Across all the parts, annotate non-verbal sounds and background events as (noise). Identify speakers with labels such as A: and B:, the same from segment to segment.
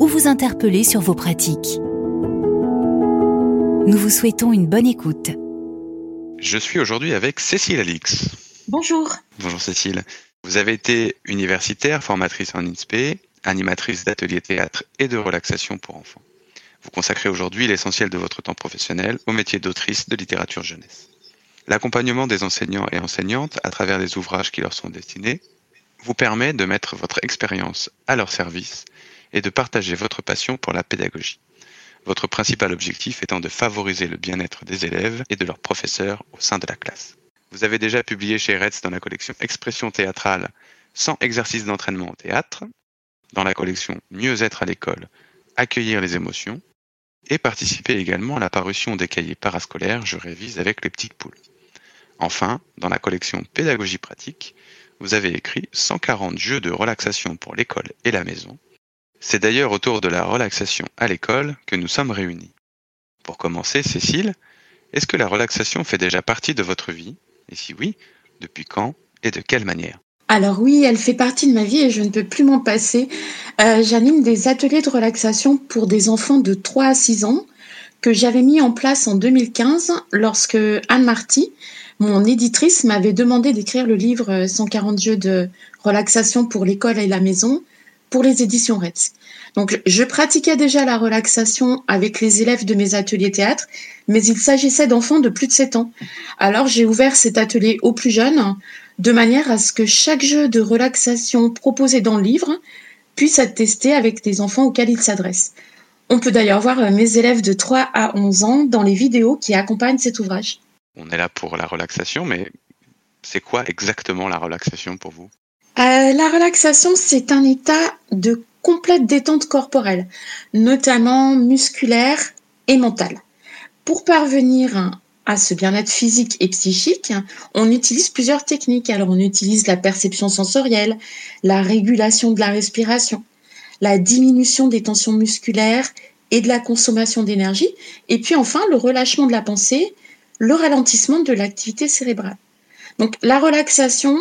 A: ou vous interpeller sur vos pratiques. Nous vous souhaitons une bonne écoute.
B: Je suis aujourd'hui avec Cécile Alix.
C: Bonjour.
B: Bonjour Cécile. Vous avez été universitaire, formatrice en INSPE, animatrice d'ateliers théâtre et de relaxation pour enfants. Vous consacrez aujourd'hui l'essentiel de votre temps professionnel au métier d'autrice de littérature jeunesse. L'accompagnement des enseignants et enseignantes à travers des ouvrages qui leur sont destinés vous permet de mettre votre expérience à leur service et de partager votre passion pour la pédagogie. Votre principal objectif étant de favoriser le bien-être des élèves et de leurs professeurs au sein de la classe. Vous avez déjà publié chez Retz dans la collection Expression théâtrale sans exercice d'entraînement au théâtre, dans la collection Mieux être à l'école, accueillir les émotions, et participé également à la parution des cahiers parascolaires Je révise avec les petites poules. Enfin, dans la collection Pédagogie pratique, vous avez écrit 140 jeux de relaxation pour l'école et la maison, c'est d'ailleurs autour de la relaxation à l'école que nous sommes réunis. Pour commencer, Cécile, est-ce que la relaxation fait déjà partie de votre vie? Et si oui, depuis quand et de quelle manière?
C: Alors oui, elle fait partie de ma vie et je ne peux plus m'en passer. Euh, j'anime des ateliers de relaxation pour des enfants de 3 à 6 ans que j'avais mis en place en 2015 lorsque Anne Marty, mon éditrice, m'avait demandé d'écrire le livre 140 jeux de relaxation pour l'école et la maison pour les éditions Retz. Donc, je pratiquais déjà la relaxation avec les élèves de mes ateliers théâtre, mais il s'agissait d'enfants de plus de 7 ans. Alors, j'ai ouvert cet atelier aux plus jeunes, de manière à ce que chaque jeu de relaxation proposé dans le livre puisse être testé avec des enfants auxquels il s'adresse. On peut d'ailleurs voir mes élèves de 3 à 11 ans dans les vidéos qui accompagnent cet ouvrage.
B: On est là pour la relaxation, mais c'est quoi exactement la relaxation pour vous?
C: Euh, la relaxation, c'est un état de complète détente corporelle, notamment musculaire et mentale. Pour parvenir à ce bien-être physique et psychique, on utilise plusieurs techniques. Alors on utilise la perception sensorielle, la régulation de la respiration, la diminution des tensions musculaires et de la consommation d'énergie, et puis enfin le relâchement de la pensée, le ralentissement de l'activité cérébrale. Donc la relaxation,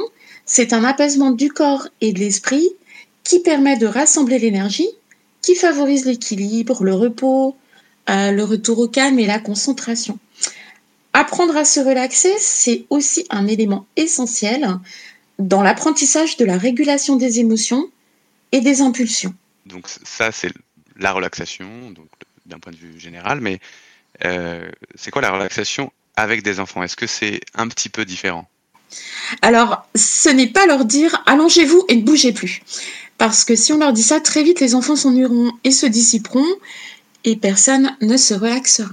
C: c'est un apaisement du corps et de l'esprit qui permet de rassembler l'énergie, qui favorise l'équilibre, le repos, euh, le retour au calme et la concentration. Apprendre à se relaxer, c'est aussi un élément essentiel dans l'apprentissage de la régulation des émotions et des impulsions.
B: Donc ça, c'est la relaxation, d'un point de vue général, mais euh, c'est quoi la relaxation avec des enfants? Est-ce que c'est un petit peu différent?
C: Alors, ce n'est pas leur dire allongez-vous et ne bougez plus. Parce que si on leur dit ça, très vite les enfants s'ennuieront et se dissiperont et personne ne se relaxera.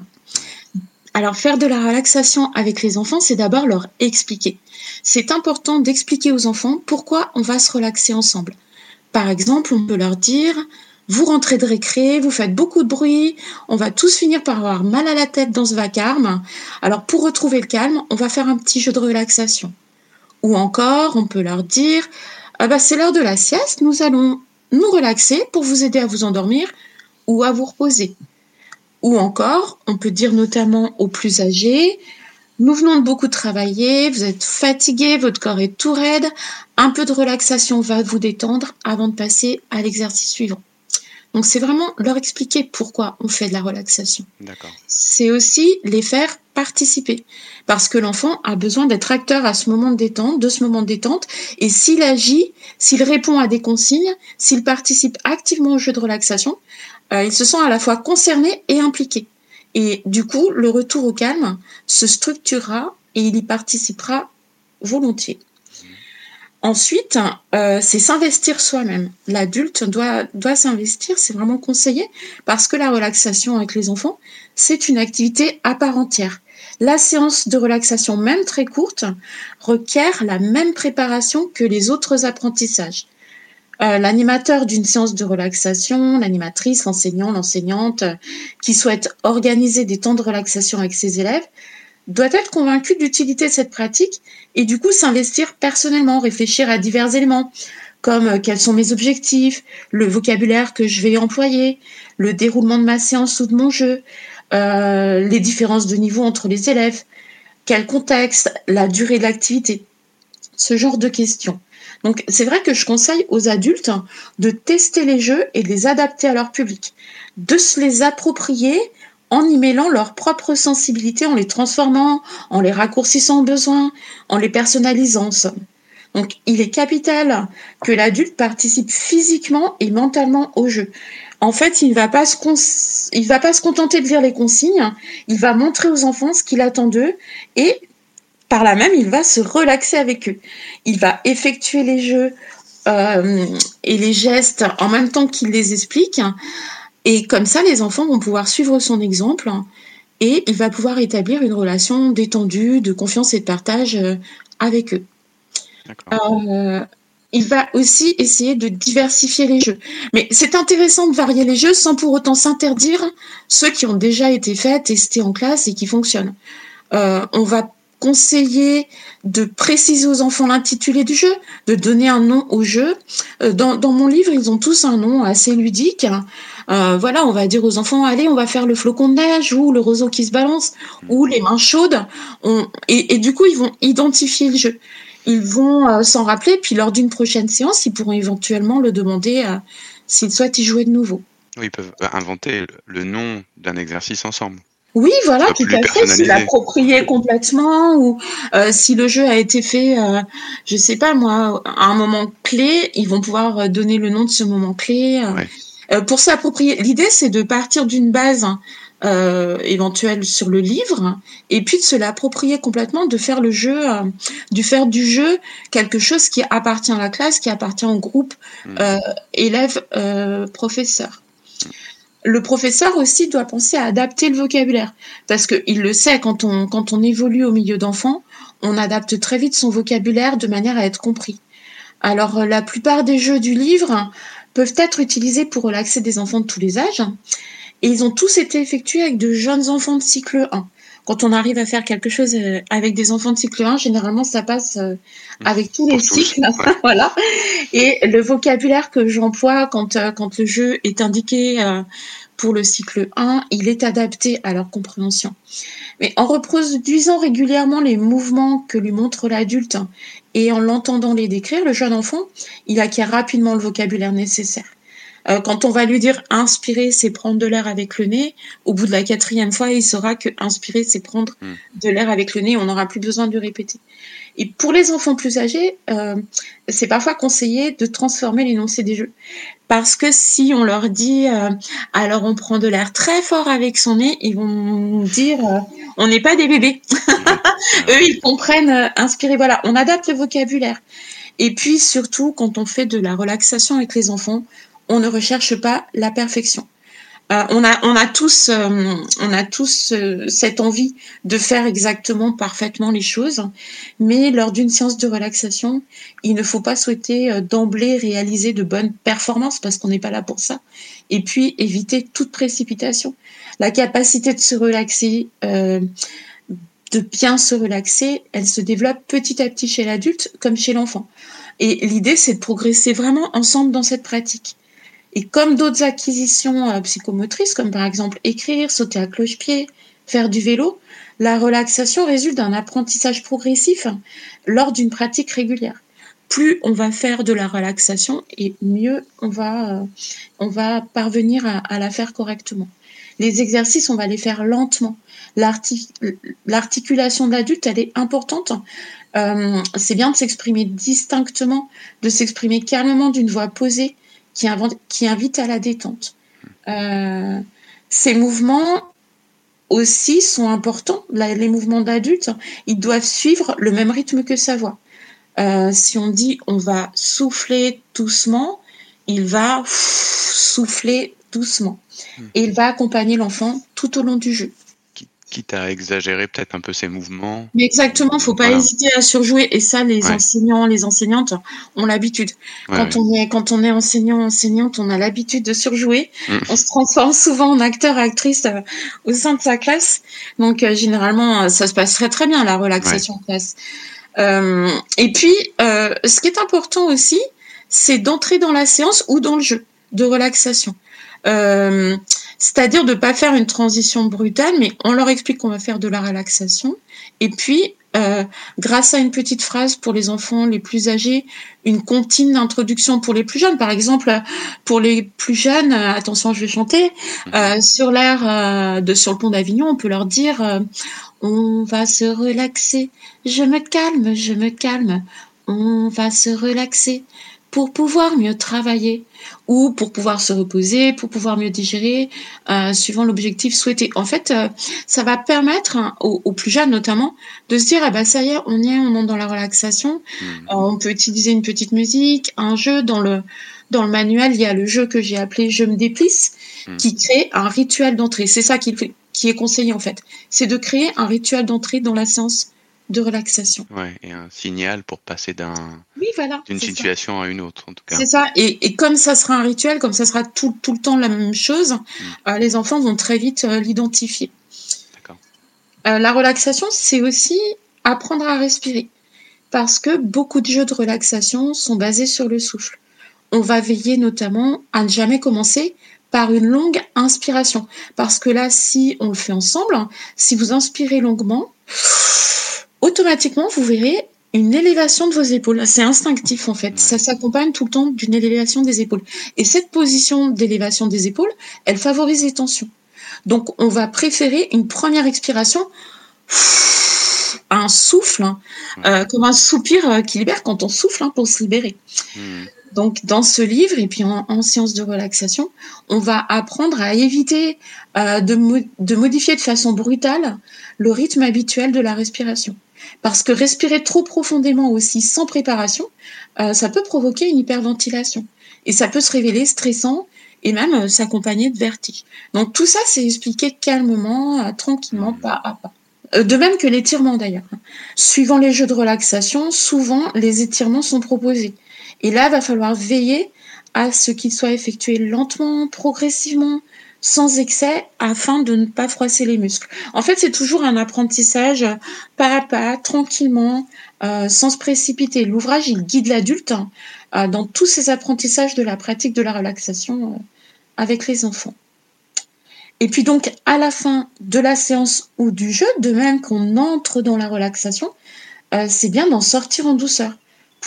C: Alors, faire de la relaxation avec les enfants, c'est d'abord leur expliquer. C'est important d'expliquer aux enfants pourquoi on va se relaxer ensemble. Par exemple, on peut leur dire vous rentrez de récré, vous faites beaucoup de bruit, on va tous finir par avoir mal à la tête dans ce vacarme. Alors pour retrouver le calme, on va faire un petit jeu de relaxation. Ou encore, on peut leur dire ah bah, c'est l'heure de la sieste, nous allons nous relaxer pour vous aider à vous endormir ou à vous reposer. Ou encore, on peut dire notamment aux plus âgés nous venons de beaucoup travailler, vous êtes fatigué, votre corps est tout raide, un peu de relaxation va vous détendre avant de passer à l'exercice suivant. Donc c'est vraiment leur expliquer pourquoi on fait de la relaxation. C'est aussi les faire participer parce que l'enfant a besoin d'être acteur à ce moment de détente, de ce moment de détente et s'il agit, s'il répond à des consignes, s'il participe activement au jeu de relaxation, euh, il se sent à la fois concerné et impliqué. Et du coup, le retour au calme se structurera et il y participera volontiers. Ensuite, euh, c'est s'investir soi-même. L'adulte doit, doit s'investir, c'est vraiment conseillé, parce que la relaxation avec les enfants, c'est une activité à part entière. La séance de relaxation, même très courte, requiert la même préparation que les autres apprentissages. euh, l'animateur d'une séance de relaxation, l'animatrice, l'enseignant, l'enseignante euh, qui souhaite organiser des temps de relaxation avec ses élèves doit être convaincu de l'utilité de cette pratique et du coup s'investir personnellement, réfléchir à divers éléments comme euh, quels sont mes objectifs, le vocabulaire que je vais employer, le déroulement de ma séance ou de mon jeu, les différences de niveau entre les élèves, quel contexte, la durée de l'activité, ce genre de questions. Donc c'est vrai que je conseille aux adultes de tester les jeux et de les adapter à leur public, de se les approprier en y mêlant leur propre sensibilité, en les transformant, en les raccourcissant au besoin, en les personnalisant Donc il est capital que l'adulte participe physiquement et mentalement au jeu. En fait, il ne va pas se, il va pas se contenter de lire les consignes, il va montrer aux enfants ce qu'il attend d'eux et par là même, il va se relaxer avec eux. Il va effectuer les jeux euh, et les gestes en même temps qu'il les explique. Et comme ça, les enfants vont pouvoir suivre son exemple et il va pouvoir établir une relation détendue, de confiance et de partage euh, avec eux. Euh, il va aussi essayer de diversifier les jeux. Mais c'est intéressant de varier les jeux sans pour autant s'interdire ceux qui ont déjà été faits, testés en classe et qui fonctionnent. on va conseiller de préciser aux enfants l'intitulé du jeu, de donner un nom au jeu. Euh, dans, mon livre, ils ont tous un nom assez ludique. Euh, voilà, on va dire aux enfants, allez, on va faire le flocon de neige ou le roseau qui se balance ou les mains chaudes. et, du coup, ils vont identifier le jeu. Ils vont euh, s'en rappeler, puis lors d'une prochaine séance, ils pourront éventuellement le demander s'ils souhaitent y jouer de nouveau.
B: Oui, ils peuvent inventer le nom d'un exercice ensemble.
C: Oui, voilà, tout à fait. Si l'approprier complètement ou euh, si le jeu a été fait, euh, je sais pas moi, à un moment clé, ils vont pouvoir euh, donner le nom de ce moment clé. pour s'approprier, l'idée c'est de partir d'une base éventuelle sur le livre et puis de se l'approprier complètement, de faire le jeu, de faire du jeu quelque chose qui appartient à la classe, qui appartient au groupe mmh. élève professeur le professeur aussi doit penser à adapter le vocabulaire. Parce qu'il le sait, quand on, quand on évolue au milieu d'enfants, on adapte très vite son vocabulaire de manière à être compris. Alors, la plupart des jeux du livre peuvent être utilisés pour relaxer des enfants de tous les âges. Et ils ont tous été effectués avec de jeunes enfants de cycle 1. Quand on arrive à faire quelque chose euh, avec des enfants de cycle 1, généralement ça passe euh, avec tous les cycles. (laughs) voilà. Et le vocabulaire que j'emploie quand, euh, quand le jeu est indiqué pour le cycle 1, il est adapté à leur compréhension. Mais en reproduisant régulièrement les mouvements que lui montre l'adulte et en l'entendant les décrire, le jeune enfant, il acquiert rapidement le vocabulaire nécessaire. Euh, quand on va lui dire inspirer, c'est prendre de l'air avec le nez, au bout de la quatrième fois, il saura que inspirer, c'est prendre hmm. de l'air avec le nez. On n'aura plus besoin de répéter. Et pour les enfants plus âgés, euh, c'est parfois conseillé de transformer l'énoncé des jeux. Parce que si on leur dit, euh, alors on prend de l'air très fort avec son nez, ils vont dire, euh, on n'est pas des bébés. (laughs) Eux, ils comprennent, inspirer. Voilà, on adapte le vocabulaire. Et puis surtout, quand on fait de la relaxation avec les enfants, on ne recherche pas la perfection. Euh, on, a, on tous, euh, euh, cette envie de faire exactement parfaitement les choses, mais lors d'une séance de relaxation, il ne faut pas souhaiter d'emblée réaliser de bonnes performances parce qu'on n'est pas là pour ça. Et puis éviter toute précipitation. La capacité de se relaxer, de bien se relaxer, elle se développe petit à petit chez l'adulte comme chez l'enfant. Et l'idée, c'est de progresser vraiment ensemble dans cette pratique. Et comme d'autres acquisitions euh, psychomotrices, comme par exemple écrire, sauter à cloche-pied, faire du vélo, la relaxation résulte d'un apprentissage progressif lors d'une pratique régulière. Plus on va faire de la relaxation et mieux on va, euh, on va parvenir à, la faire correctement. Les exercices, on va les faire lentement. L'articulation de l'adulte, elle est importante. Euh, c'est bien de s'exprimer distinctement, de s'exprimer calmement d'une voix posée, qui, qui invite à la détente. Euh, ces mouvements aussi sont importants. les mouvements d'adultes, ils doivent suivre le même rythme que sa voix. Euh, si on dit on va souffler doucement, il va souffler doucement. Et il va accompagner l'enfant tout au long du jeu.
B: Quitte à exagérer peut-être un peu ses mouvements.
C: Mais exactement, faut pas hésiter à surjouer. Et ça, les enseignants, les enseignantes ont l'habitude. quand on est quand on est enseignant, enseignante, on a l'habitude de surjouer. Mm. On se transforme souvent en acteur, actrice euh, au sein de sa classe. Donc euh, généralement, euh, ça se passerait très bien la relaxation en classe. et puis, ce qui est important aussi, c'est d'entrer dans la séance ou dans le jeu de relaxation. Euh, c'est-à-dire de pas faire une transition brutale, mais on leur explique qu'on va faire de la relaxation. Et puis, euh, grâce à une petite phrase pour les enfants les plus âgés, une comptine d'introduction pour les plus jeunes. Par exemple, pour les plus jeunes, euh, attention, je vais chanter, euh, sur l'air de Sur le pont d'Avignon, on peut leur dire On va se relaxer, je me calme, je me calme, on va se relaxer pour pouvoir mieux travailler ou pour pouvoir se reposer, pour pouvoir mieux digérer, euh, suivant l'objectif souhaité. En fait, euh, ça va permettre hein, aux, plus jeunes notamment de se dire ah bah ça y est, on y est, on est dans la relaxation. Mmh. Euh, on peut utiliser une petite musique, un jeu dans le dans le manuel, il y a le jeu que j'ai appelé Je me déplisse, mmh. qui crée un rituel d'entrée. C'est ça qui, qui est conseillé en fait. C'est de créer un rituel d'entrée dans la séance de relaxation.
B: Ouais, et un signal pour passer d'un d'une situation à une autre, en tout cas.
C: C'est ça. Et, comme ça sera un rituel, comme ça sera tout, tout le temps la même chose, hmm. euh, les enfants vont très vite euh, l'identifier. D'accord. Euh, la relaxation, c'est aussi apprendre à respirer. Parce que beaucoup de jeux de relaxation sont basés sur le souffle. On va veiller notamment à ne jamais commencer par une longue inspiration. Parce que là, si on le fait ensemble, si vous inspirez longuement, automatiquement, vous verrez une élévation de vos épaules. C'est instinctif en fait. Ça s'accompagne tout le temps d'une élévation des épaules. Et cette position d'élévation des épaules, elle favorise les tensions. Donc on va préférer une première expiration, un souffle, hein, euh, comme un soupir euh, qui libère quand on souffle hein, pour se libérer. Hmm. Donc dans ce livre et puis en, séance de relaxation, on va apprendre à éviter euh, de, de modifier de façon brutale le rythme habituel de la respiration. Parce que respirer trop profondément aussi sans préparation, euh, ça peut provoquer une hyperventilation. Et ça peut se révéler stressant et même euh, s'accompagner de vertige. Donc tout ça, c'est expliqué calmement, tranquillement, pas à pas. De même que l'étirement d'ailleurs. Suivant les jeux de relaxation, souvent les étirements sont proposés. Et là, il va falloir veiller à ce qu'ils soient effectués lentement, progressivement, sans excès afin de ne pas froisser les muscles. En fait, c'est toujours un apprentissage pas à pas, tranquillement, euh, sans se précipiter. L'ouvrage, il guide l'adulte hein, euh, dans tous ses apprentissages de la pratique de la relaxation euh, avec les enfants. Et puis donc, à la fin de la séance ou du jeu, de même qu'on entre dans la relaxation, c'est bien d'en sortir en douceur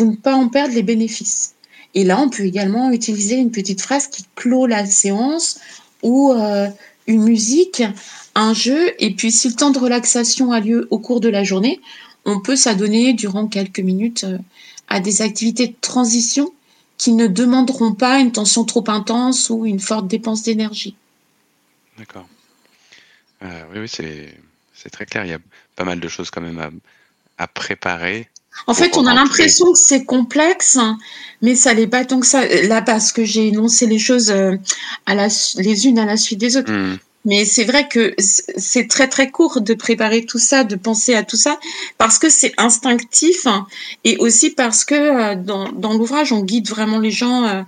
C: ne pas en perdre les bénéfices. Et là, on peut également utiliser une petite phrase qui clôt la séance ou euh, une musique, un jeu, et puis si le temps de relaxation a lieu au cours de la journée, on peut s'adonner durant quelques minutes euh, à des activités de transition qui ne demanderont pas une tension trop intense ou une forte dépense d'énergie.
B: D'accord. Euh, oui, oui c'est très clair. Il y a pas mal de choses quand même à, à préparer
C: en fait, on a l'impression que c'est complexe, mais ça n'est pas tant que ça. Là, parce que j'ai énoncé les choses euh, à la, les unes à la suite des autres. Hmm. Mais c'est vrai que c'est très très court de préparer tout ça, de penser à tout ça, parce que c'est instinctif hein, et aussi parce que euh, dans, dans l'ouvrage on guide vraiment les gens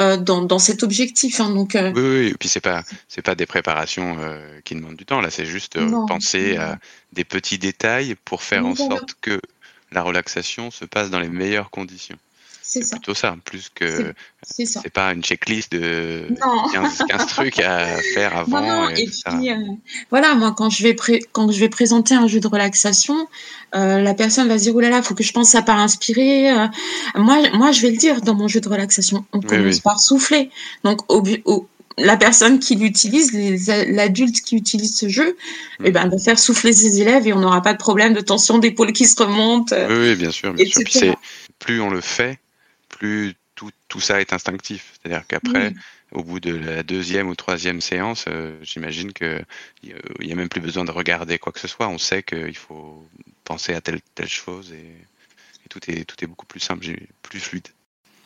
C: euh, dans, dans, cet objectif. Hein, donc,
B: oui, oui, et puis c'est pas c'est pas des préparations qui demandent du temps. Là, c'est juste penser à des petits détails pour faire en sorte que la relaxation se passe dans les meilleures conditions. C'est plutôt ça, plus que c'est pas une checklist de 15, (laughs) trucs à faire avant.
C: et, puis, euh, voilà, moi quand je vais quand je vais présenter un jeu de relaxation, euh, la personne va se dire oh là là, faut que je pense à pas inspirer. Euh. moi, moi je vais le dire dans mon jeu de relaxation, on commence par souffler. Donc au, au la personne qui l'utilise, l'adulte qui utilise ce jeu, mm. eh ben, va faire souffler ses élèves et on n'aura pas de problème de tension d'épaule qui se remonte.
B: Oui, bien sûr. Bien sûr. Plus on le fait, plus tout, tout ça est instinctif. C'est-à-dire qu'après, au bout de la deuxième ou troisième séance, euh, j'imagine qu'il n'y a même plus besoin de regarder quoi que ce soit. On sait qu'il faut penser à telle telle chose et, tout, est, tout est beaucoup plus simple, plus fluide.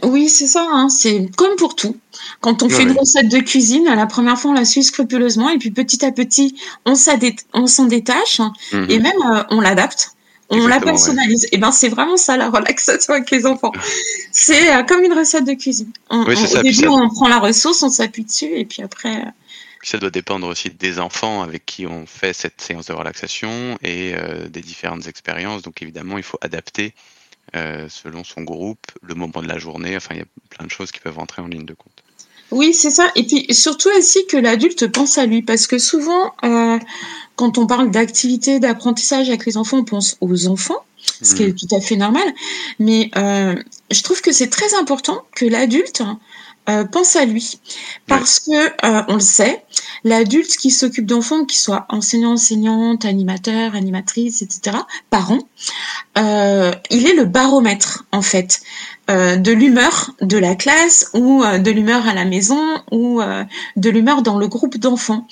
C: Oui, c'est ça. Hein. C'est comme pour tout. Quand on fait une recette de cuisine, la première fois, on la suit scrupuleusement et puis petit à petit, on s'en détache mhm. et même euh, on l'adapte. On la personnalise. Et eh ben c'est vraiment ça la relaxation avec les enfants. c'est euh, comme une recette de cuisine. au début, on prend la ressource, on s'appuie dessus et puis après. Euh,
B: ça doit dépendre aussi des enfants avec qui on fait cette séance de relaxation et des différentes expériences. Donc évidemment, il faut adapter euh, selon son groupe, le moment de la journée. Enfin, il y a plein de choses qui peuvent rentrer en ligne de compte.
C: Oui, c'est ça. Et puis surtout aussi que l'adulte pense à lui, parce que souvent, euh, quand on parle d'activité, d'apprentissage avec les enfants, on pense aux enfants, ce qui est hmm. tout à fait normal. Mais euh, je trouve que c'est très important que l'adulte euh, pense à lui parce que euh, on le sait, l'adulte qui s'occupe d'enfants, qu'il soit enseignant, enseignante, animateur, animatrice, etc., parent, euh, il est le baromètre en fait de l'humeur de la classe ou de l'humeur à la maison ou de l'humeur dans le groupe d'enfants.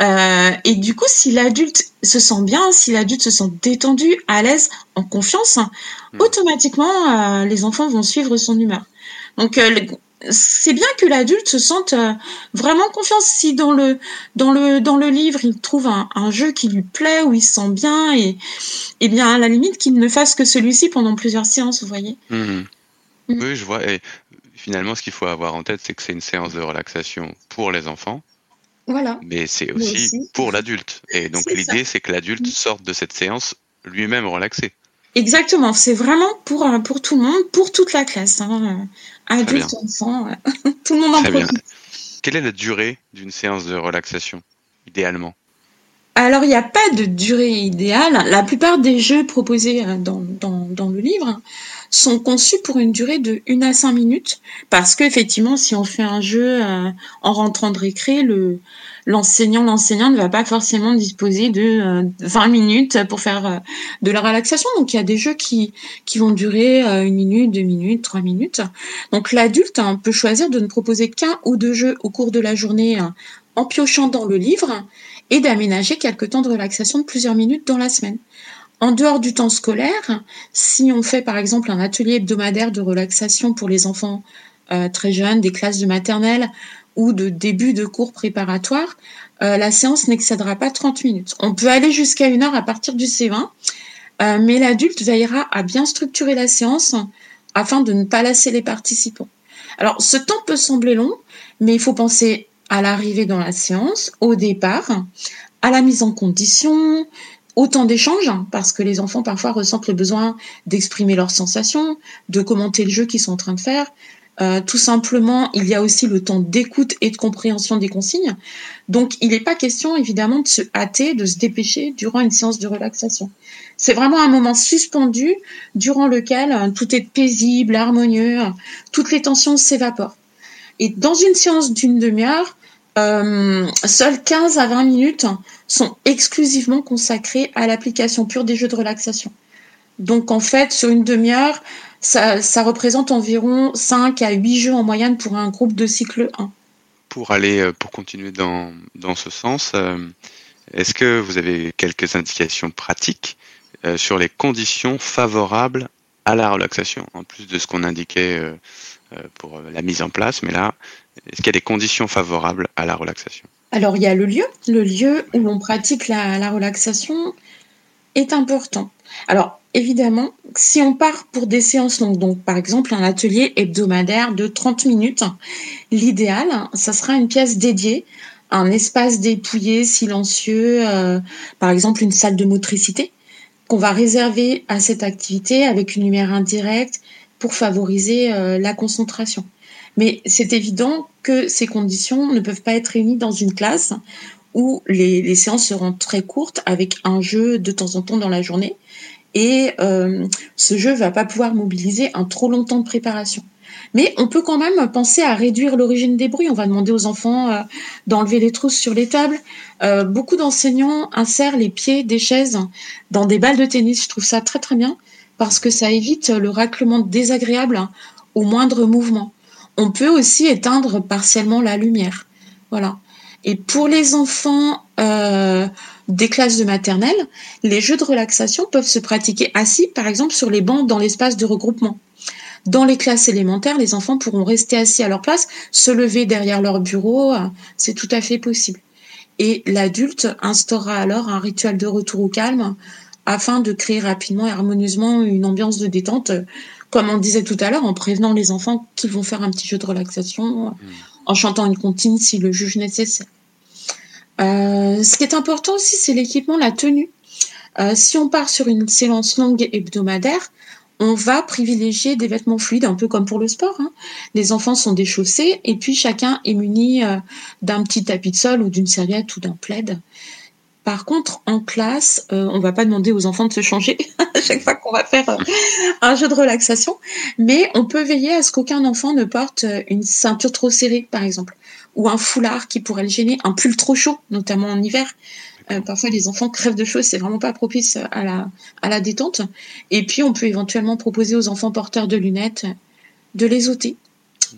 C: et du coup, si l'adulte se sent bien, si l'adulte se sent détendu, à l'aise, en confiance, hmm. automatiquement les enfants vont suivre son humeur. Donc c'est bien que l'adulte se sente euh, vraiment confiance. Si dans le dans le dans le livre il trouve un, jeu qui lui plaît où il se sent bien et et bien à la limite qu'il ne fasse que celui-ci pendant plusieurs séances vous voyez.
B: Mmh. Mmh. oui je vois. Et finalement ce qu'il faut avoir en tête c'est que c'est une séance de relaxation pour les enfants.
C: Voilà.
B: Mais c'est aussi, pour l'adulte. Et donc l'idée c'est que l'adulte mmh. sorte de cette séance lui-même relaxé.
C: Exactement, c'est vraiment pour, euh, pour tout le monde, pour toute la classe. Hein. Adultes, enfants, (laughs) tout le monde en profite.
B: Quelle est la durée d'une séance de relaxation, idéalement
C: Alors, il n'y a pas de durée idéale. La plupart des jeux proposés euh, dans, dans, dans le livre sont conçus pour une durée de 1 à 5 minutes. Parce qu'effectivement, si on fait un jeu euh, en rentrant de récré, le, l'enseignant, l'enseignant ne va pas forcément disposer de 20 euh, minutes pour faire euh, de la relaxation. Donc il y a des jeux qui, vont durer euh, une minute, deux minutes, trois minutes. Donc l'adulte hein, peut choisir de ne proposer qu'un ou deux jeux au cours de la journée en piochant dans le livre et d'aménager quelques temps de relaxation de plusieurs minutes dans la semaine. En dehors du temps scolaire, si on fait par exemple un atelier hebdomadaire de relaxation pour les enfants très jeunes, des classes de maternelle ou de début de cours préparatoire, euh, la séance n'excédera pas 30 minutes. On peut aller jusqu'à une heure à partir du C20, euh, mais l'adulte veillera à bien structurer la séance afin de ne pas lasser les participants. Alors, ce temps peut sembler long, mais il faut penser à l'arrivée dans la séance, au départ, à la mise en condition, au temps d'échange, parce que les enfants parfois ressentent le besoin d'exprimer leurs sensations, de commenter le jeu qu'ils sont en train de faire, euh, tout simplement, il y a aussi le temps d'écoute et de compréhension des consignes. Donc, il n'est pas question, évidemment, de se hâter, de se dépêcher durant une séance de relaxation. C'est vraiment un moment suspendu durant lequel euh, tout est paisible, harmonieux, toutes les tensions s'évaporent. Et dans une séance d'une demi-heure, euh, seuls 15 à 20 minutes sont exclusivement consacrées à l'application pure des jeux de relaxation. Donc en fait, sur une demi-heure, ça, représente environ 5 à 8 jeux en moyenne pour un groupe de cycle 1.
B: Pour aller, euh, pour continuer dans, dans ce sens, euh, est-ce que vous avez quelques indications pratiques euh, sur les conditions favorables à la relaxation, en plus de ce qu'on indiquait pour la mise en place, mais là, est-ce qu'il y a des conditions favorables à la relaxation?
C: Alors, il y a le lieu. Le lieu où l'on pratique la, la relaxation est important. Alors, évidemment, si on part pour des séances longues, donc par exemple un atelier hebdomadaire de 30 minutes, l'idéal, ça sera une pièce dédiée, un espace dépouillé, silencieux, euh, par exemple une salle de motricité, qu'on va réserver à cette activité avec une lumière indirecte pour favoriser euh, la concentration. Mais c'est évident que ces conditions ne peuvent pas être réunies dans une classe où les séances seront très courtes avec un jeu de temps en temps dans la journée et euh, ce jeu va pas pouvoir mobiliser un trop long temps de préparation. Mais on peut quand même penser à réduire l'origine des bruits. On va demander aux enfants euh, d'enlever les trousses sur les tables. Euh, beaucoup d'enseignants insèrent les pieds des chaises dans des balles de tennis. Je trouve ça très très bien parce que ça évite le raclement désagréable au moindre mouvement. On peut aussi éteindre partiellement la lumière. Voilà. Et pour les enfants des classes de maternelle, les jeux de relaxation peuvent se pratiquer assis, par exemple, sur les bancs dans l'espace de regroupement. Dans les classes élémentaires, les enfants pourront rester assis à leur place, se lever derrière leur bureau, c'est tout à fait possible. Et l'adulte instaurera alors un rituel de retour au calme afin de créer rapidement et harmonieusement une ambiance de détente, comme on disait tout à l'heure, en prévenant les enfants qu'ils vont faire un petit jeu de relaxation, mmh. en chantant une comptine si le juge nécessaire. Euh, ce qui est important aussi, c'est l'équipement, la tenue. Euh, si on part sur une séance longue hebdomadaire, on va privilégier des vêtements fluides, un peu comme pour le sport. Hein. Les enfants sont déchaussés et puis chacun est muni euh, d'un petit tapis de sol ou d'une serviette ou d'un plaid. Par contre, en classe, on va pas demander aux enfants de se changer (laughs) à chaque fois qu'on va faire un jeu de relaxation, mais on peut veiller à ce qu'aucun enfant ne porte une ceinture trop serrée, par exemple, ou un foulard qui pourrait le gêner, un pull trop chaud, notamment en hiver. Euh, parfois, les enfants crèvent de chaud, c'est vraiment pas propice à la, à la détente. Et puis, on peut éventuellement proposer aux enfants porteurs de lunettes de les ôter.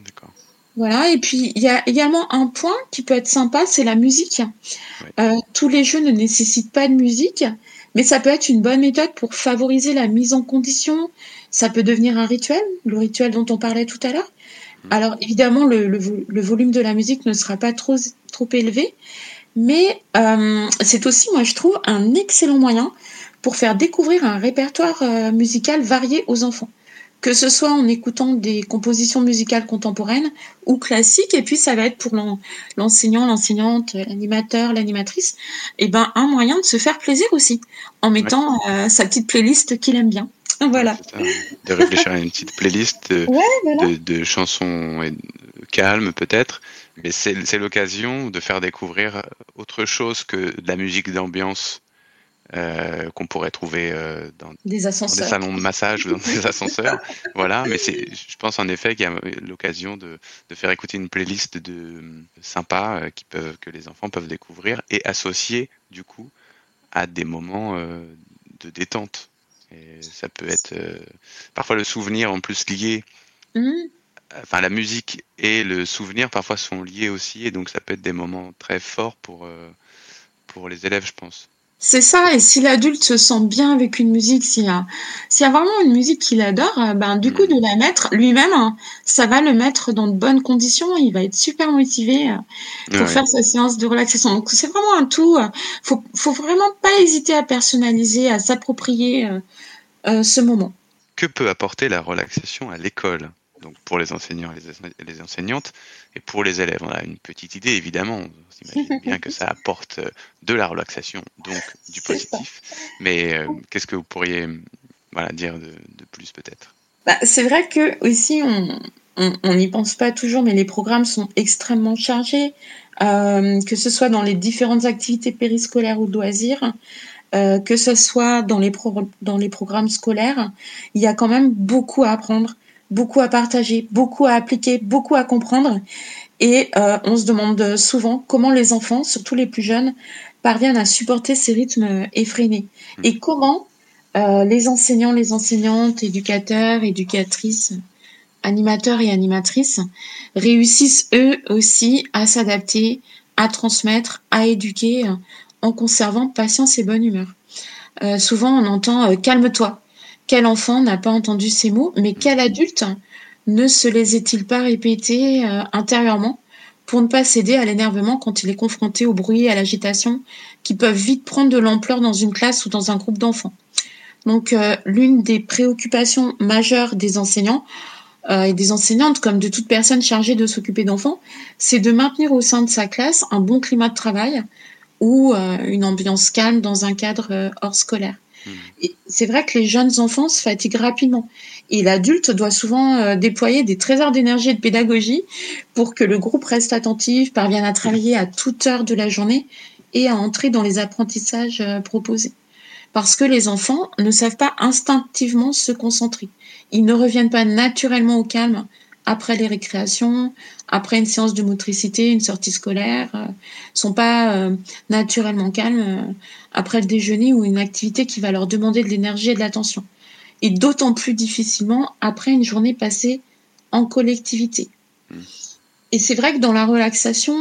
C: D'accord. Voilà, et puis il y a également un point qui peut être sympa, c'est la musique. Euh, tous les jeux ne nécessitent pas de musique, mais ça peut être une bonne méthode pour favoriser la mise en condition. Ça peut devenir un rituel, le rituel dont on parlait tout à l'heure. Mmh. Alors évidemment, le, le, volume de la musique ne sera pas trop, trop élevé, mais euh, c'est aussi, moi je trouve, un excellent moyen pour faire découvrir un répertoire euh, musical varié aux enfants. Que ce soit en écoutant des compositions musicales contemporaines ou classiques, et puis ça va être pour l'enseignant, l'enseignante, l'animateur, l'animatrice, et eh ben un moyen de se faire plaisir aussi, en mettant euh, sa petite playlist qu'il aime bien. (laughs) Voilà.
B: de réfléchir à une petite playlist de, de chansons calmes peut-être, mais c'est l'occasion de faire découvrir autre chose que de la musique d'ambiance euh, qu'on pourrait trouver euh, dans, des salons de massage ou dans des (laughs) ascenseurs. voilà, mais je pense en effet qu'il y a l'occasion de, de, faire écouter une playlist de sympa euh, qui peuvent, que les enfants peuvent découvrir et associer du coup à des moments de détente. Et ça peut être parfois le souvenir en plus lié mmh enfin la musique et le souvenir parfois sont liés aussi et donc ça peut être des moments très forts pour euh, pour les élèves je pense.
C: C'est ça, et si l'adulte se sent bien avec une musique, s'il y a, s'il y a vraiment une musique qu'il adore, euh, ben, du coup, mm. de la mettre lui-même, hein, ça va le mettre dans de bonnes conditions, il va être super motivé euh, pour faire sa séance de relaxation. Donc, c'est vraiment un tout. Faut, faut vraiment pas hésiter à personnaliser, à s'approprier ce moment.
B: Que peut apporter la relaxation à l'école? Donc pour les enseignants et les enseignantes, et pour les élèves. On a une petite idée, évidemment, on s'imagine bien que ça apporte de la relaxation, donc (laughs) du positif. Mais euh, qu'est-ce que vous pourriez voilà, dire de, plus peut-être?
C: Bah, C'est vrai que aussi, on n'y pense pas toujours, mais les programmes sont extrêmement chargés, euh, que ce soit dans les différentes activités périscolaires ou de loisirs. Euh, que ce soit dans les, dans les programmes scolaires, il y a quand même beaucoup à apprendre beaucoup à partager, beaucoup à appliquer, beaucoup à comprendre. Et euh, on se demande souvent comment les enfants, surtout les plus jeunes, parviennent à supporter ces rythmes effrénés. Hmm. Et comment euh, les enseignants, les enseignantes, éducateurs, éducatrices, animateurs et animatrices réussissent eux aussi à s'adapter, à transmettre, à éduquer en conservant patience et bonne humeur. Euh, souvent, on entend calme-toi, quel enfant n'a pas entendu ces mots, mais quel adulte ne se les est-il pas répétés euh, intérieurement pour ne pas céder à l'énervement quand il est confronté au bruit et à l'agitation qui peuvent vite prendre de l'ampleur dans une classe ou dans un groupe d'enfants. Donc euh, l'une des préoccupations majeures des enseignants euh, et des enseignantes comme de toute personne chargée de s'occuper d'enfants, c'est de maintenir au sein de sa classe un bon climat de travail ou une ambiance calme dans un cadre hors scolaire. Mm. C'est vrai que les jeunes enfants se fatiguent rapidement. Et l'adulte doit souvent euh, déployer des trésors d'énergie et de pédagogie pour que le groupe reste attentif, parvienne à travailler à toute heure de la journée et à entrer dans les apprentissages euh, proposés. Parce que les enfants ne savent pas instinctivement se concentrer. Ils ne reviennent pas naturellement au calme après les récréations, après une séance de motricité, une sortie scolaire, euh, sont pas euh, naturellement calmes euh, après le déjeuner ou une activité qui va leur demander de l'énergie et de l'attention. Et d'autant plus difficilement après une journée passée en collectivité. Mmh. Et c'est vrai que dans la relaxation,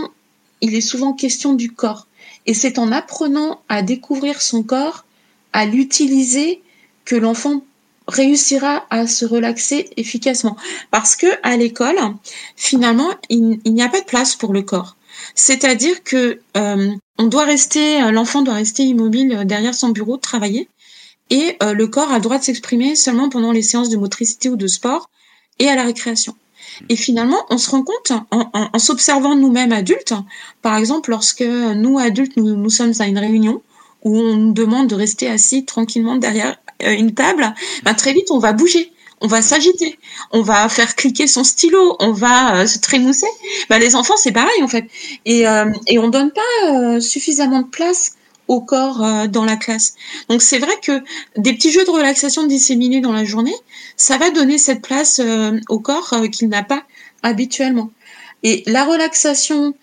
C: il est souvent question du corps. Et c'est en apprenant à découvrir son corps, à l'utiliser, que l'enfant réussira à se relaxer efficacement. Parce que à l'école, finalement, il, n'y a pas de place pour le corps. C'est-à-dire que euh, on doit rester, l'enfant doit rester immobile derrière son bureau, travailler, et euh, le corps a le droit de s'exprimer seulement pendant les séances de motricité ou de sport et à la récréation. Et finalement, on se rend compte en, s'observant nous-mêmes adultes, par exemple, lorsque nous adultes nous, sommes à une réunion où on nous demande de rester assis tranquillement derrière euh, une table, ben, très vite on va bouger on va s'agiter, on va faire cliquer son stylo, on va euh, se trémousser. Ben, les enfants, c'est pareil en fait. Et, euh, on donne pas euh, suffisamment de place au corps dans la classe. Donc c'est vrai que des petits jeux de relaxation disséminés dans la journée, ça va donner cette place au corps qu'il n'a pas habituellement. Et la relaxation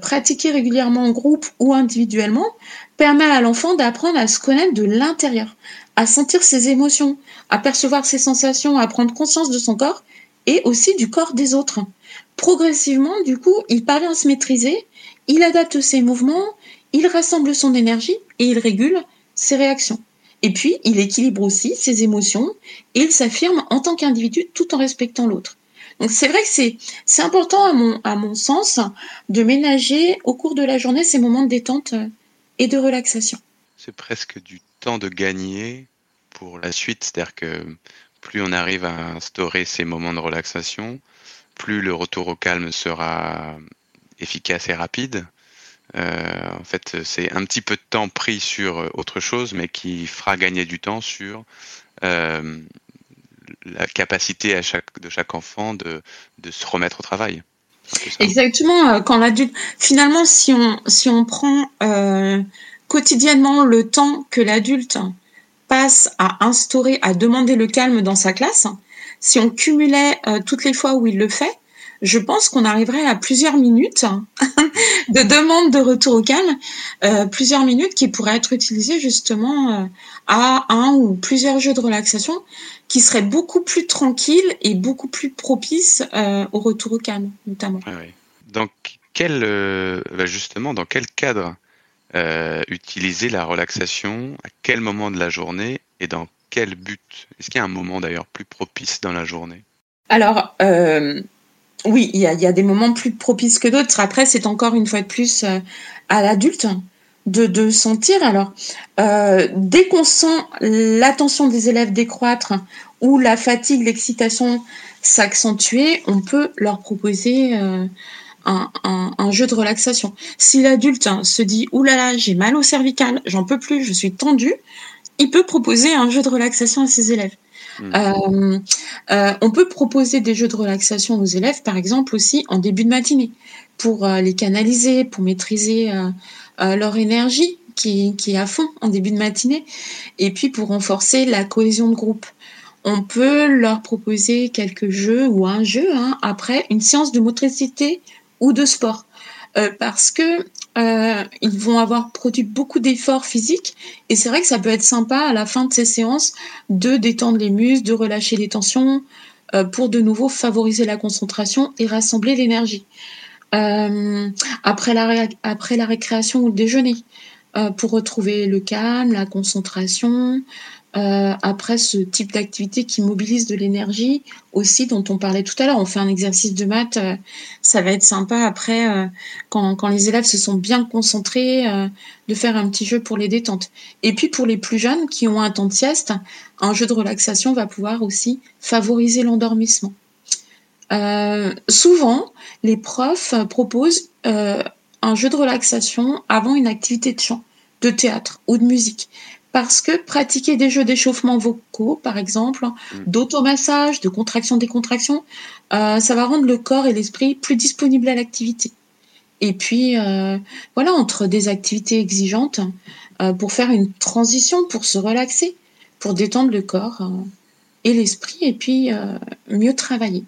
C: pratiquée régulièrement en groupe ou individuellement permet à l'enfant d'apprendre à se connaître de l'intérieur, à sentir ses émotions, à percevoir ses sensations, à prendre conscience de son corps et aussi du corps des autres. Progressivement, du coup, il parvient à se maîtriser, il adapte ses mouvements, il rassemble son énergie et il régule ses réactions. Et puis, il équilibre aussi ses émotions et il s'affirme en tant qu'individu tout en respectant l'autre. Donc c'est vrai que c'est, important à mon, à mon sens de ménager au cours de la journée ces moments de détente et de relaxation.
B: C'est presque du temps de gagner pour la suite. C'est-à-dire que plus on arrive à instaurer ces moments de relaxation, plus le retour au calme sera efficace et rapide. Euh, en fait, c'est un petit peu de temps pris sur autre chose, mais qui fera gagner du temps sur euh, la capacité à chaque, de chaque enfant de, se remettre au travail.
C: Exactement. Euh, quand l'adulte, finalement, si on si on prend quotidiennement le temps que l'adulte passe à instaurer, à demander le calme dans sa classe, si on cumulait euh, toutes les fois où il le fait, je pense qu'on arriverait à plusieurs minutes (laughs) de demande de retour au calme, euh, plusieurs minutes qui pourraient être utilisées justement euh, à un ou plusieurs jeux de relaxation qui seraient beaucoup plus tranquilles et beaucoup plus propices au retour au calme, notamment.
B: Donc, quel, bah, justement, dans quel cadre euh, utiliser la relaxation à quel moment de la journée et dans quel but? Est-ce qu'il y a un moment d'ailleurs plus propice dans la journée?
C: Alors, euh, oui, il y, a, des moments plus propices que d'autres. Après, c'est encore une fois de plus euh, à l'adulte de, de, sentir. Alors, dès qu'on sent l'attention des élèves décroître ou la fatigue, l'excitation s'accentuer, on peut leur proposer un, jeu de relaxation. Si l'adulte hein, se dit « Ouh là là, j'ai mal au cervical, j'en peux plus, je suis tendu », il peut proposer un jeu de relaxation à ses élèves. Hmm. Euh, euh, on peut proposer des jeux de relaxation aux élèves, par exemple aussi en début de matinée, pour euh, les canaliser, pour maîtriser leur énergie qui, qui, est à fond en début de matinée, et puis pour renforcer la cohésion de groupe. On peut leur proposer quelques jeux ou un jeu hein, après une séance de motricité ou de sport. Euh, parce que euh, ils vont avoir produit beaucoup d'efforts physiques et c'est vrai que ça peut être sympa à la fin de ces séances de détendre les muscles, de relâcher les tensions euh, pour de nouveau favoriser la concentration et rassembler l'énergie. après, la après la récréation ou le déjeuner, pour retrouver le calme, la concentration, euh, après ce type d'activité qui mobilise de l'énergie aussi dont on parlait tout à l'heure. On fait un exercice de maths, euh, ça va être sympa après euh, quand, quand, les élèves se sont bien concentrés de faire un petit jeu pour les détentes. Et puis pour les plus jeunes qui ont un temps de sieste, un jeu de relaxation va pouvoir aussi favoriser l'endormissement. souvent, les profs proposent un jeu de relaxation avant une activité de chant, de théâtre ou de musique parce que pratiquer des jeux d'échauffement vocaux, par exemple, mm. d'automassage, de contraction-décontraction, euh, ça va rendre le corps et l'esprit plus disponibles à l'activité. Et puis, euh, voilà, entre des activités exigeantes, euh, pour faire une transition, pour se relaxer, pour détendre le corps et l'esprit, et puis mieux travailler.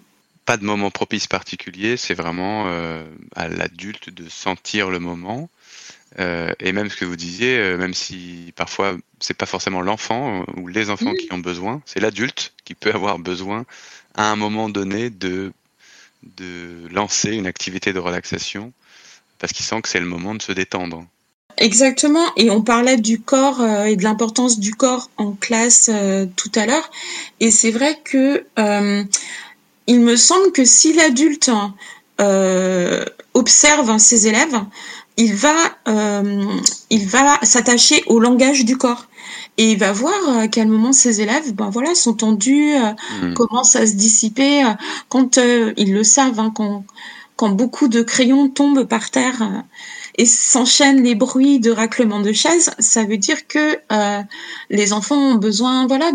B: Pas de moment propice particulier, c'est vraiment à l'adulte de sentir le moment euh, et même ce que vous disiez, euh, même si parfois c'est pas forcément l'enfant euh, ou les enfants qui ont besoin, c'est l'adulte qui peut avoir besoin à un moment donné de de lancer une activité de relaxation parce qu'il sent que c'est le moment de se détendre.
C: Exactement. Et on parlait du corps euh, et de l'importance du corps en classe tout à l'heure. Et c'est vrai que il me semble que si l'adulte observe ses élèves, il va, il va s'attacher au langage du corps. Et il va voir à quel moment ses élèves, ben voilà, sont tendus, mmh. commencent à se dissiper. Quand ils le savent, hein, quand, quand beaucoup de crayons tombent par terre et s'enchaînent les bruits de raclement de chaises, ça veut dire que euh, les enfants ont besoin voilà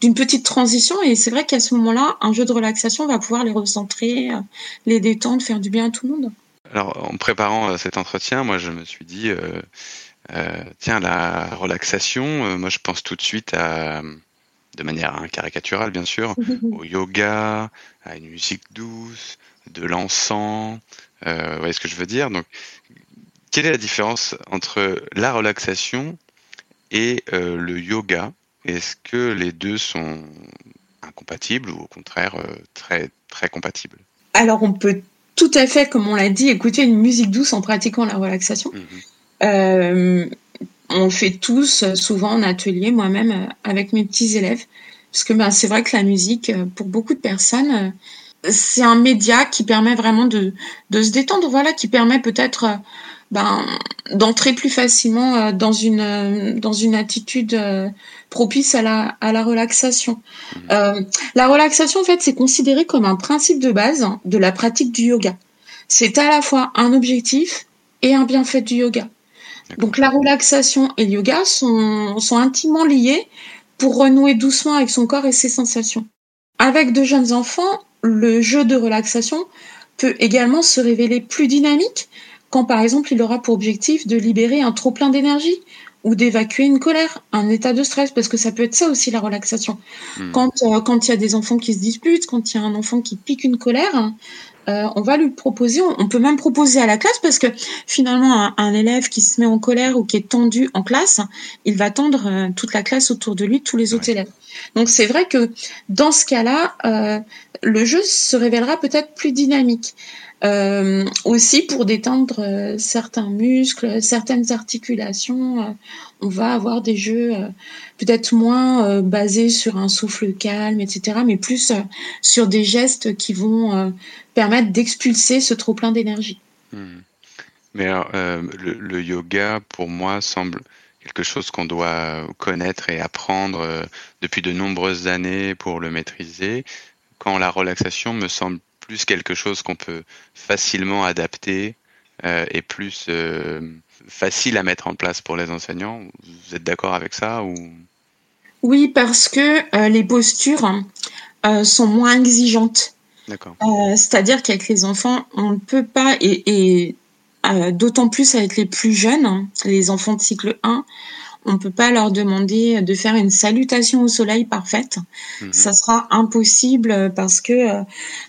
C: d'une petite transition et c'est vrai qu'à ce moment-là, un jeu de relaxation va pouvoir les recentrer, euh, les détendre, faire du bien à tout le monde.
B: Alors en préparant euh, cet entretien, moi je me suis dit tiens la relaxation, moi je pense tout de suite à de manière hein, caricaturale bien sûr, (laughs) au yoga, à une musique douce, de l'encens, vous voyez ce que je veux dire? Donc quelle est la différence entre la relaxation et euh, le yoga? Est-ce que les deux sont incompatibles ou au contraire euh, très, très compatibles?
C: Alors on peut tout à fait, comme on l'a dit, écouter une musique douce en pratiquant la relaxation. Mhm. Euh, on fait tous souvent en atelier, moi-même avec mes petits élèves, parce que ben, c'est vrai que la musique, pour beaucoup de personnes, c'est un média qui permet vraiment de, de se détendre, voilà, qui permet peut-être ben, d'entrer plus facilement euh, dans une euh, dans une attitude euh, propice à la à la relaxation. Mmh. la relaxation en fait c'est considéré comme un principe de base de la pratique du yoga. C'est à la fois un objectif et un bienfait du yoga. Donc la relaxation et le yoga sont sont intimement liés pour renouer doucement avec son corps et ses sensations. Avec de jeunes enfants, le jeu de relaxation peut également se révéler plus dynamique quand par exemple il aura pour objectif de libérer un trop plein d'énergie ou d'évacuer une colère, un état de stress, parce que ça peut être ça aussi la relaxation. Hmm. Quand euh, quand il y a des enfants qui se disputent, quand il y a un enfant qui pique une colère, euh, on va lui proposer, on peut même proposer à la classe parce que finalement un, élève qui se met en colère ou qui est tendu en classe, il va tendre euh, toute la classe autour de lui, tous les autres élèves. Donc c'est vrai que dans ce cas-là, le jeu se révélera peut-être plus dynamique. Euh, aussi pour détendre euh, certains muscles, certaines articulations, euh, on va avoir des jeux peut-être moins basés sur un souffle calme, etc., mais plus sur des gestes qui vont permettre d'expulser ce trop plein d'énergie.
B: Hmm. Mais alors, le, yoga, pour moi, semble quelque chose qu'on doit connaître et apprendre depuis de nombreuses années pour le maîtriser, quand la relaxation me semble plus quelque chose qu'on peut facilement adapter euh, et plus euh, facile à mettre en place pour les enseignants. Vous êtes d'accord avec ça ou?
C: Oui, parce que euh, les postures sont moins exigeantes. D'accord. C'est-à-dire qu'avec les enfants, on ne peut pas, et, d'autant plus avec les plus jeunes, hein, les enfants de cycle 1, on peut pas leur demander de faire une salutation au soleil parfaite. Mhm. Ça sera impossible parce que,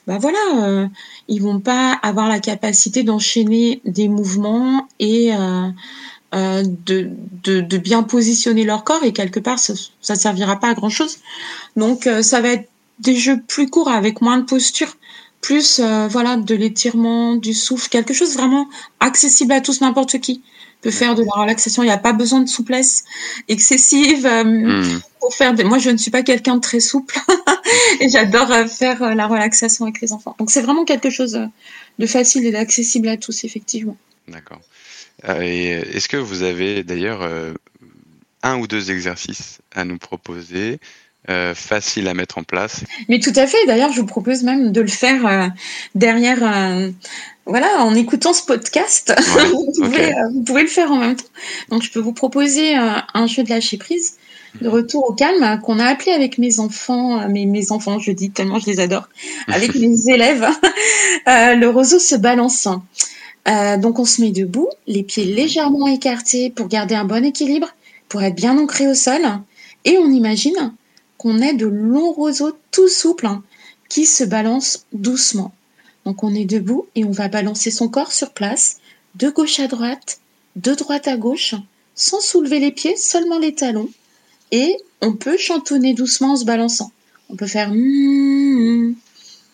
C: ben voilà, euh, ils vont pas avoir la capacité d'enchaîner des mouvements et euh, euh, de, de, bien positionner leur corps et quelque part ça, ça servira pas à grand chose. Donc ça va être des jeux plus courts avec moins de posture plus voilà de l'étirement, du souffle, quelque chose vraiment accessible à tous n'importe qui faire de la relaxation. Il n'y a pas besoin de souplesse excessive euh, hmm. pour faire. Moi, je ne suis pas quelqu'un de très souple (laughs) et j'adore euh, faire euh, la relaxation avec les enfants. Donc, c'est vraiment quelque chose de facile et d'accessible à tous, effectivement.
B: D'accord. Est-ce que vous avez d'ailleurs un ou deux exercices à nous proposer euh, facile à mettre en place.
C: Mais tout à fait. D'ailleurs, je vous propose même de le faire euh, derrière, euh, voilà, en écoutant ce podcast. (laughs) vous, pouvez, vous, pouvez, le faire en même temps. Donc, je peux vous proposer un jeu de lâcher prise, de retour au calme, qu'on a appelé avec mes enfants, mes, mes enfants, je dis tellement je les adore, (laughs) avec mes élèves, (laughs) le roseau se balance. donc, on se met debout, les pieds légèrement écartés pour garder un bon équilibre, pour être bien ancré au sol, et on imagine qu'on ait de longs roseaux tout souples hein, qui se balancent doucement. Donc on est debout et on va balancer son corps sur place, de gauche à droite, de droite à gauche, sans soulever les pieds, seulement les talons. Et on peut chantonner doucement en se balançant. On peut faire mm,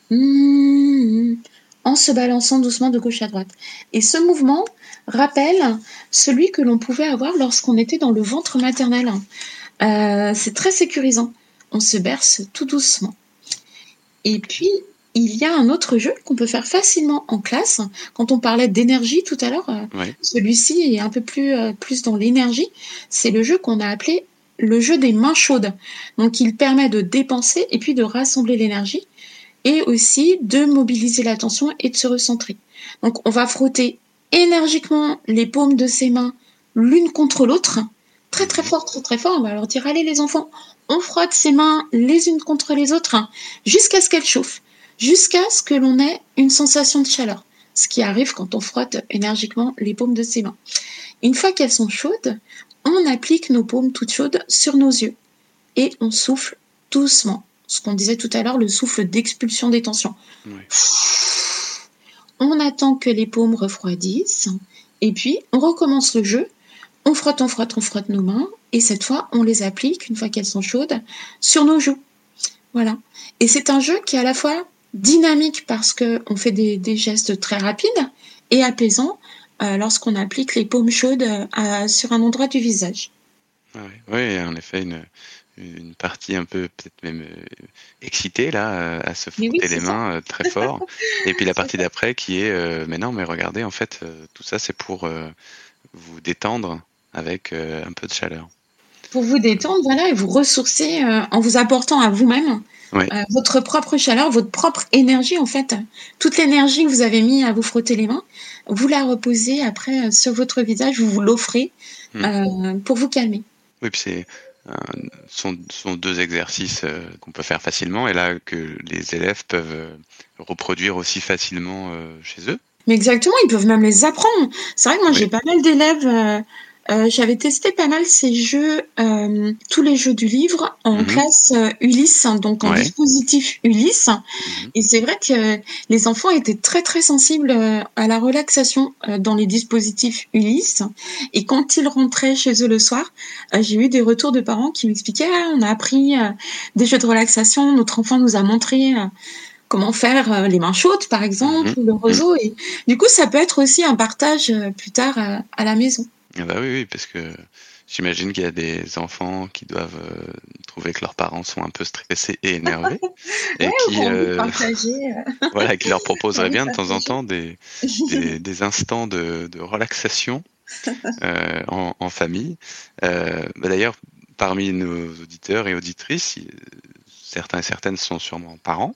C: mm, mm, en se balançant doucement de gauche à droite. Et ce mouvement rappelle celui que l'on pouvait avoir lorsqu'on était dans le ventre maternel. Euh, c'est très sécurisant. On se berce tout doucement. Et puis, il y a un autre jeu qu'on peut faire facilement en classe. Quand on parlait d'énergie tout à l'heure, euh, celui-ci est un peu plus, euh, plus dans l'énergie. C'est le jeu qu'on a appelé le jeu des mains chaudes. Donc, il permet de dépenser et puis de rassembler l'énergie et aussi de mobiliser l'attention et de se recentrer. Donc, on va frotter énergiquement les paumes de ses mains l'une contre l'autre, très très fort, très très fort. On va leur dire allez les enfants, on frotte ses mains les unes contre les autres jusqu'à ce qu'elles chauffent, jusqu'à ce que l'on ait une sensation de chaleur, ce qui arrive quand on frotte énergiquement les paumes de ses mains. Une fois qu'elles sont chaudes, on applique nos paumes toutes chaudes sur nos yeux et on souffle doucement. Ce qu'on disait tout à l'heure, le souffle d'expulsion des tensions. On attend que les paumes refroidissent et puis on recommence le jeu. On frotte, on frotte, on frotte nos mains et cette fois on les applique, une fois qu'elles sont chaudes, sur nos joues. Voilà. Et c'est un jeu qui est à la fois dynamique parce qu'on fait des, gestes très rapides et apaisant euh, lorsqu'on applique les paumes chaudes euh, sur un endroit du visage.
B: oui, en effet, une, une partie un peu peut-être même euh, excitée là euh, à se frotter les mains euh, très fort (laughs) et puis la partie d'après qui est mais non mais regardez en fait tout ça c'est pour vous détendre avec un peu de chaleur
C: pour vous détendre voilà et vous ressourcer en vous apportant à vous-même votre propre chaleur votre propre énergie en fait toute l'énergie que vous avez mis à vous frotter les mains vous la reposez après sur votre visage vous vous l'offrez hmm. pour vous calmer
B: oui puis c'est euh, sont, sont deux exercices euh, qu'on peut faire facilement et là que les élèves peuvent euh, reproduire aussi facilement chez eux.
C: Mais exactement, ils peuvent même les apprendre. C'est vrai que moi j'ai pas mal d'élèves euh, j'avais testé pas mal ces jeux, euh, tous les jeux du livre en mhm. classe euh, Ulysse, donc en dispositif Ulysse. Mhm. Et c'est vrai que les enfants étaient très très sensibles à la relaxation dans les dispositifs Ulysse. Et quand ils rentraient chez eux le soir, j'ai eu des retours de parents qui m'expliquaient ah, on a appris des jeux de relaxation, notre enfant nous a montré comment faire les mains chaudes, par exemple, mhm. le roseau. Et du coup, ça peut être aussi un partage plus tard à la maison.
B: Ah bah oui, oui, parce que j'imagine qu'il y a des enfants qui doivent euh, trouver que leurs parents sont un peu stressés et énervés, (laughs) et qui, euh, (laughs) voilà, qui leur proposeraient bien de temps en temps des, (laughs) des, instants de, de relaxation euh, en, en, famille. Euh, bah D'ailleurs, parmi nos auditeurs et auditrices, certains et certaines sont sûrement parents.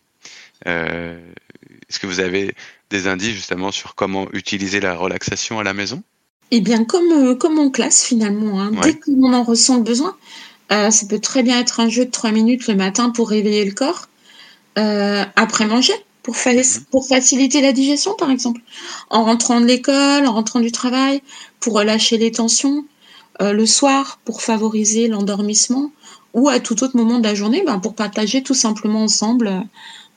B: Est-ce que vous avez des indices justement sur comment utiliser la relaxation à la maison?
C: Eh bien, comme, euh, comme en classe finalement, hein. dès qu'on en ressent le besoin, euh, ça peut très bien être un jeu de trois minutes le matin pour réveiller le corps, euh, après manger, pour, mhm. pour faciliter la digestion par exemple, en rentrant de l'école, en rentrant du travail, pour relâcher les tensions, le soir pour favoriser l'endormissement, ou à tout autre moment de la journée ben, pour partager tout simplement ensemble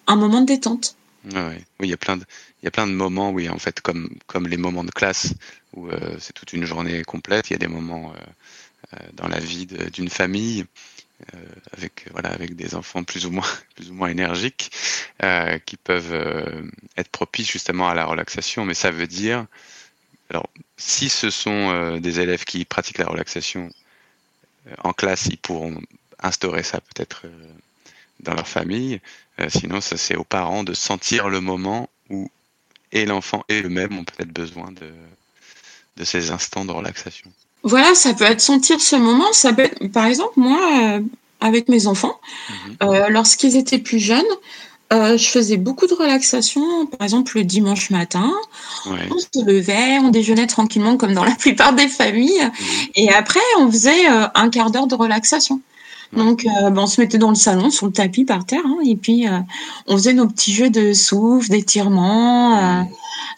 C: un moment de détente.
B: Ah oui, il y a plein de, il y a plein de moments, oui, en fait, comme, comme les moments de classe où euh, c'est toute une journée complète. Il y a des moments euh, euh, dans la vie d'une famille avec des enfants plus ou moins (laughs) plus ou moins énergiques qui peuvent être propices justement à la relaxation. Mais ça veut dire alors si ce sont des élèves qui pratiquent la relaxation en classe, ils pourront instaurer ça peut-être dans leur famille. sinon, ça c'est aux parents de sentir le moment où et l'enfant et eux-mêmes ont peut-être besoin de, de ces instants de relaxation.
C: Voilà, ça peut être sentir ce moment. Ça peut être, par exemple, moi, euh, avec mes enfants, mhm. euh, lorsqu'ils étaient plus jeunes, euh, je faisais beaucoup de relaxation, par exemple le dimanche matin. On se levait, on déjeunait tranquillement comme dans la (laughs) plupart des familles. Mhm. Et après, on faisait un quart d'heure de relaxation. Donc, ben, on se mettait dans le salon, sur le tapis, par terre, hein, et puis on faisait nos petits jeux de souffle, d'étirement, mhm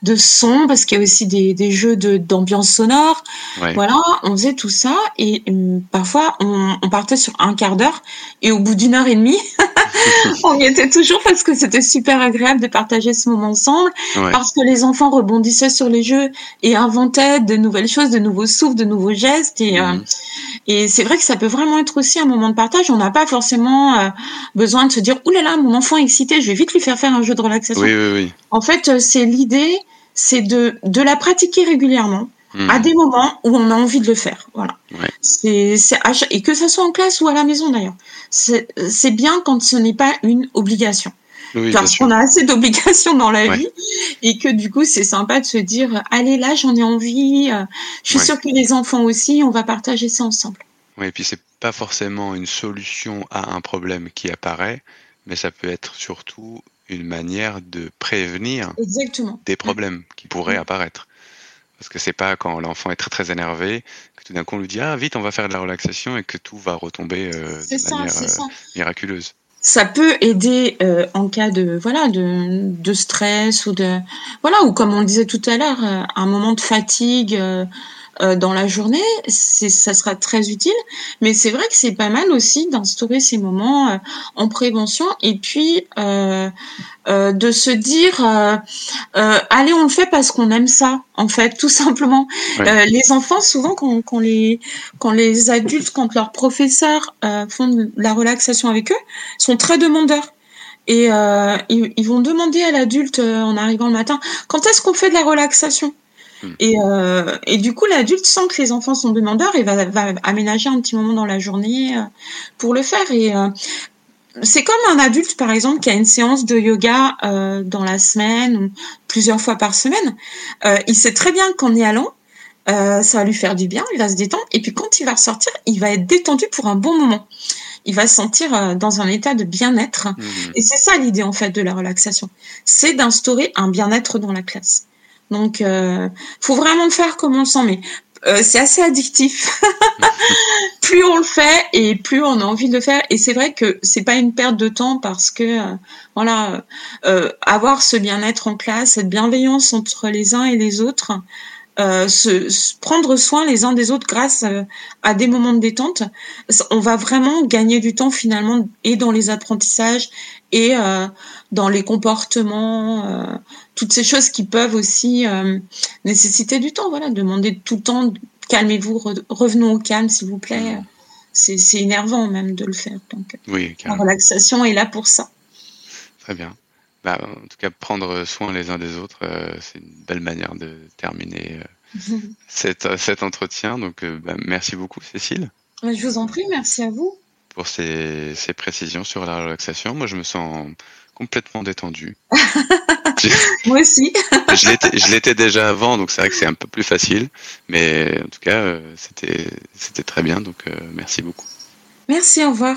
C: de son, parce qu'il y a aussi des, des jeux d'ambiance sonore. Voilà, on faisait tout ça et hum, parfois on, on, partait sur un quart d'heure et au bout d'une heure et demie, (laughs) on y était toujours parce que c'était super agréable de partager ce moment ensemble, parce que les enfants rebondissaient sur les jeux et inventaient de nouvelles choses, de nouveaux souffles, de nouveaux gestes. Et, euh, mhm. et c'est vrai que ça peut vraiment être aussi un moment de partage. On n'a pas forcément euh, besoin de se dire, oulala, là là, mon enfant est excité, je vais vite lui faire faire un jeu de relaxation.
B: Oui, oui, oui.
C: En fait, euh, c'est l'idée, c'est de, de la pratiquer régulièrement à hmm. des moments où on a envie de le faire. Voilà. C'est, et que ça soit en classe ou à la maison d'ailleurs. C'est, bien quand ce n'est pas une obligation. parce qu'on a assez d'obligations dans la vie et que du coup c'est sympa de se dire allez là j'en ai envie, je suis sûre que les enfants aussi, on va partager ça ensemble.
B: Oui, et puis c'est pas forcément une solution à un problème qui apparaît, mais ça peut être surtout une manière de prévenir des problèmes qui pourraient apparaître. Parce que c'est pas quand l'enfant est très très énervé que tout d'un coup on lui dit ah vite on va faire de la relaxation et que tout va retomber euh, de manière euh, miraculeuse.
C: Ça peut aider euh, en cas de voilà de, de, stress ou de voilà ou comme on le disait tout à l'heure un moment de fatigue euh, dans la journée, ça sera très utile. Mais c'est vrai que c'est pas mal aussi d'instaurer ces moments euh, en prévention et puis euh, de se dire allez on le fait parce qu'on aime ça en fait tout simplement. les enfants souvent quand, les quand les adultes quand leurs professeurs font de la relaxation avec eux sont très demandeurs. Et ils, vont demander à l'adulte en arrivant le matin quand est-ce qu'on fait de la relaxation? Hmm. Et, euh, et du coup, l'adulte sent que les enfants sont demandeurs et va, va aménager un petit moment dans la journée euh, pour le faire. Et euh, c'est comme un adulte, par exemple, qui a une séance de yoga euh, dans la semaine ou plusieurs fois par semaine. Euh, il sait très bien qu'en y allant, ça va lui faire du bien, il va se détendre. Et puis quand il va ressortir, il va être détendu pour un bon moment. Il va se sentir dans un état de bien-être. Hmm. Et c'est ça l'idée en fait de la relaxation. C'est d'instaurer un bien-être dans la classe. Donc, euh, faut vraiment le faire comme on le sent, mais euh, c'est assez addictif. (laughs) plus on le fait et plus on a envie de le faire. Et c'est vrai que c'est pas une perte de temps parce que euh, voilà, euh, avoir ce bien-être en classe, cette bienveillance entre les uns et les autres, euh, se, prendre soin les uns des autres grâce euh, à, des moments de détente, on va vraiment gagner du temps finalement et dans les apprentissages et euh, dans les comportements, toutes ces choses qui peuvent aussi nécessiter du temps. Voilà, demander tout le temps, calmez-vous, revenons au calme s'il vous plaît. C'est énervant même de le faire. Donc,
B: oui,
C: la relaxation est là pour ça.
B: Très bien. Bah, en tout cas, prendre soin les uns des autres, euh, c'est une belle manière de terminer euh, (laughs) cet, cet, entretien. Donc, euh, bah, merci beaucoup, Cécile.
C: Je vous en prie, merci à vous.
B: Pour ces, ces précisions sur la relaxation. Moi, je me sens complètement détendu. (laughs) (laughs)
C: Moi aussi.
B: je l'étais déjà avant, donc c'est vrai que c'est un peu plus facile. Mais en tout cas, c'était très bien. Donc, merci beaucoup.
C: Merci, au revoir.